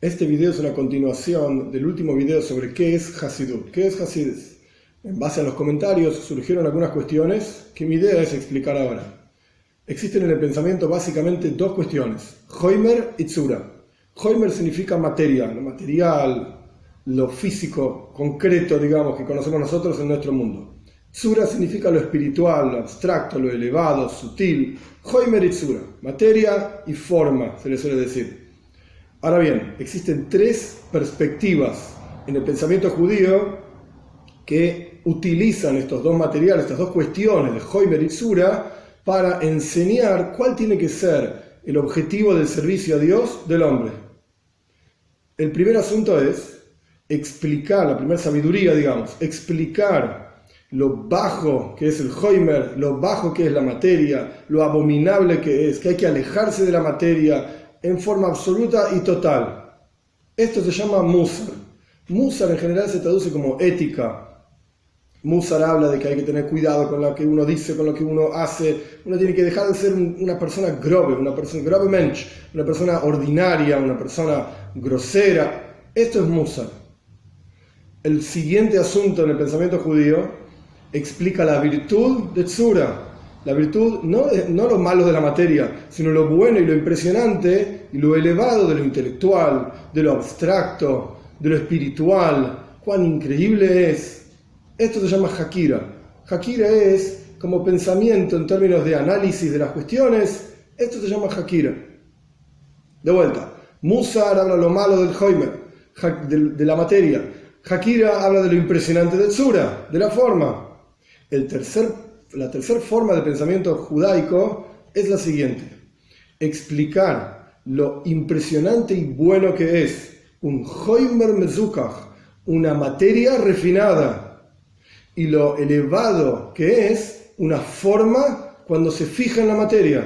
Este video es una continuación del último video sobre qué es Hasidut. ¿Qué es Hasidus? En base a los comentarios surgieron algunas cuestiones que mi idea es explicar ahora. Existen en el pensamiento básicamente dos cuestiones, Hoimer y Tzura. Hoimer significa materia, lo material, lo físico, concreto, digamos, que conocemos nosotros en nuestro mundo. Tzura significa lo espiritual, lo abstracto, lo elevado, sutil. Hoimer y Tzura, materia y forma, se le suele decir. Ahora bien, existen tres perspectivas en el pensamiento judío que utilizan estos dos materiales, estas dos cuestiones de Hoimer y Sura, para enseñar cuál tiene que ser el objetivo del servicio a Dios del hombre. El primer asunto es explicar, la primera sabiduría, digamos, explicar lo bajo que es el Hoimer, lo bajo que es la materia, lo abominable que es, que hay que alejarse de la materia, en forma absoluta y total. Esto se llama Musar. Musar en general se traduce como ética. Musar habla de que hay que tener cuidado con lo que uno dice, con lo que uno hace. Uno tiene que dejar de ser una persona grobe, una persona grobe mensch, una persona ordinaria, una persona grosera. Esto es Musar. El siguiente asunto en el pensamiento judío explica la virtud de Tzura, la virtud no, no lo malo de la materia, sino lo bueno y lo impresionante y lo elevado de lo intelectual, de lo abstracto, de lo espiritual. Cuán increíble es. Esto se llama Hakira. Hakira es como pensamiento en términos de análisis de las cuestiones. Esto se llama Hakira. De vuelta, Musar habla lo malo del Hoimer, de, la materia. Hakira habla de lo impresionante del Sura, de la forma. El tercer la tercera forma de pensamiento judaico es la siguiente. Explicar lo impresionante y bueno que es un Hoimer Mezukach, una materia refinada, y lo elevado que es una forma cuando se fija en la materia.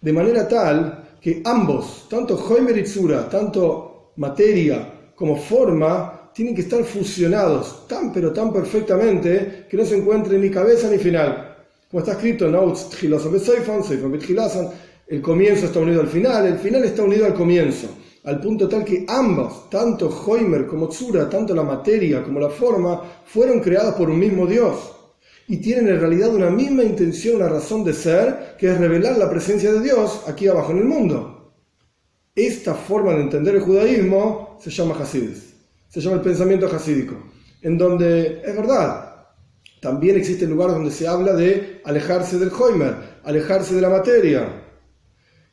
De manera tal que ambos, tanto Hoimer y Tzura, tanto materia como forma, tienen que estar fusionados tan pero tan perfectamente que no se encuentre ni cabeza ni final. Como está escrito en el comienzo está unido al final, el final está unido al comienzo, al punto tal que ambos, tanto Hoimer como Tsura, tanto la materia como la forma, fueron creados por un mismo Dios y tienen en realidad una misma intención, una razón de ser, que es revelar la presencia de Dios aquí abajo en el mundo. Esta forma de entender el judaísmo se llama Hasidus se llama el pensamiento hasídico, en donde es verdad, también existen lugares donde se habla de alejarse del Hoimer, alejarse de la materia.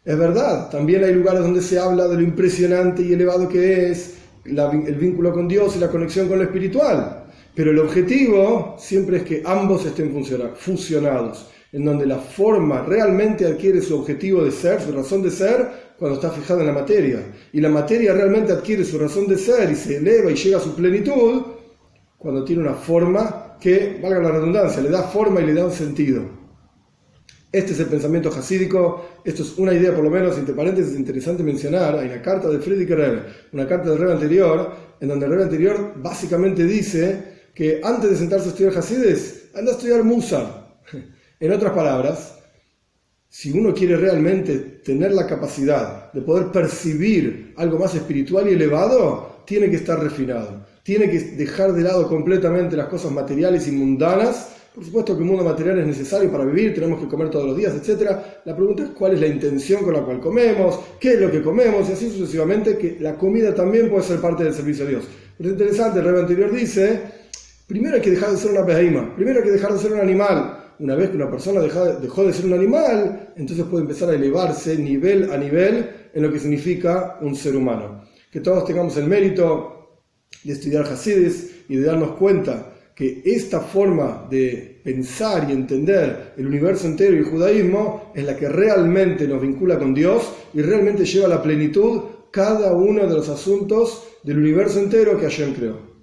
Es verdad, también hay lugares donde se habla de lo impresionante y elevado que es el vínculo con Dios y la conexión con lo espiritual. Pero el objetivo siempre es que ambos estén fusionados, en donde la forma realmente adquiere su objetivo de ser, su razón de ser, cuando está fijada en la materia. Y la materia realmente adquiere su razón de ser y se eleva y llega a su plenitud cuando tiene una forma que, valga la redundancia, le da forma y le da un sentido. Este es el pensamiento hasídico, esto es una idea por lo menos, entre paréntesis, interesante mencionar, hay una carta de Friedrich Rebbe, una carta del Rebbe anterior, en donde el Rebbe anterior básicamente dice que antes de sentarse a estudiar Hasides, anda a estudiar Musa. En otras palabras, si uno quiere realmente tener la capacidad de poder percibir algo más espiritual y elevado, tiene que estar refinado. Tiene que dejar de lado completamente las cosas materiales y mundanas. Por supuesto que el mundo material es necesario para vivir, tenemos que comer todos los días, etc. La pregunta es cuál es la intención con la cual comemos, qué es lo que comemos y así sucesivamente, que la comida también puede ser parte del servicio a Dios. Pero es interesante, el rey anterior dice, primero hay que dejar de ser una beheima, primero hay que dejar de ser un animal una vez que una persona dejó de ser un animal, entonces puede empezar a elevarse nivel a nivel en lo que significa un ser humano. Que todos tengamos el mérito de estudiar Hasidis y de darnos cuenta que esta forma de pensar y entender el universo entero y el judaísmo es la que realmente nos vincula con Dios y realmente lleva a la plenitud cada uno de los asuntos del universo entero que Hashem creó.